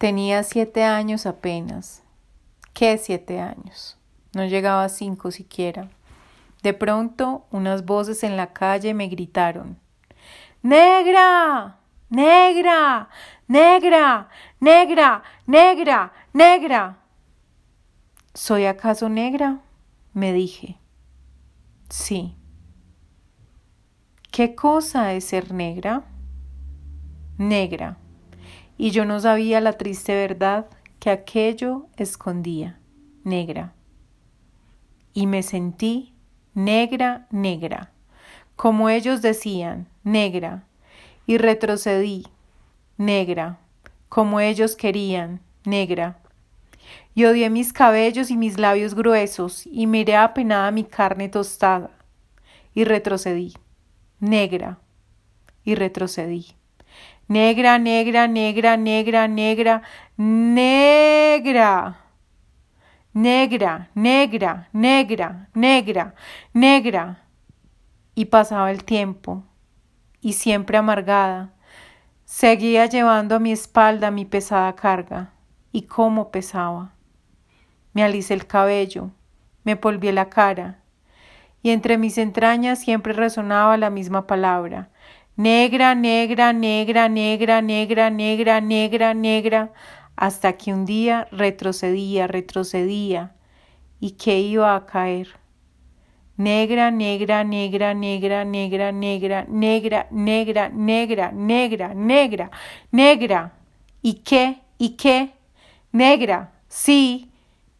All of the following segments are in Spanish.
Tenía siete años apenas. ¿Qué siete años? No llegaba a cinco siquiera. De pronto, unas voces en la calle me gritaron Negra. Negra. Negra. Negra. Negra. Negra. ¿Soy acaso negra? me dije. Sí. ¿Qué cosa es ser negra? Negra y yo no sabía la triste verdad que aquello escondía, negra. Y me sentí negra, negra, como ellos decían, negra, y retrocedí, negra, como ellos querían, negra. Y odié mis cabellos y mis labios gruesos, y miré apenada mi carne tostada, y retrocedí, negra, y retrocedí. Negra, negra, negra, negra, negra, negra. Negra, negra, negra, negra, negra. Y pasaba el tiempo, y siempre amargada, seguía llevando a mi espalda mi pesada carga. Y cómo pesaba. Me alicé el cabello, me polví la cara, y entre mis entrañas siempre resonaba la misma palabra, negra, negra, negra, negra, negra, negra, negra, negra, hasta que un día retrocedía, retrocedía, y que iba a caer. Negra, negra, negra, negra, negra, negra, negra, negra, negra, negra, negra, negra. ¿Y qué? ¿Y qué? Negra, sí,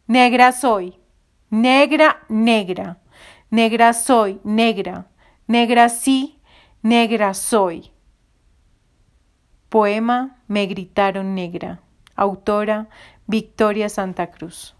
negra soy. Negra, negra. Negra soy, negra. Negra sí, Negra soy. Poema Me gritaron negra. Autora Victoria Santa Cruz.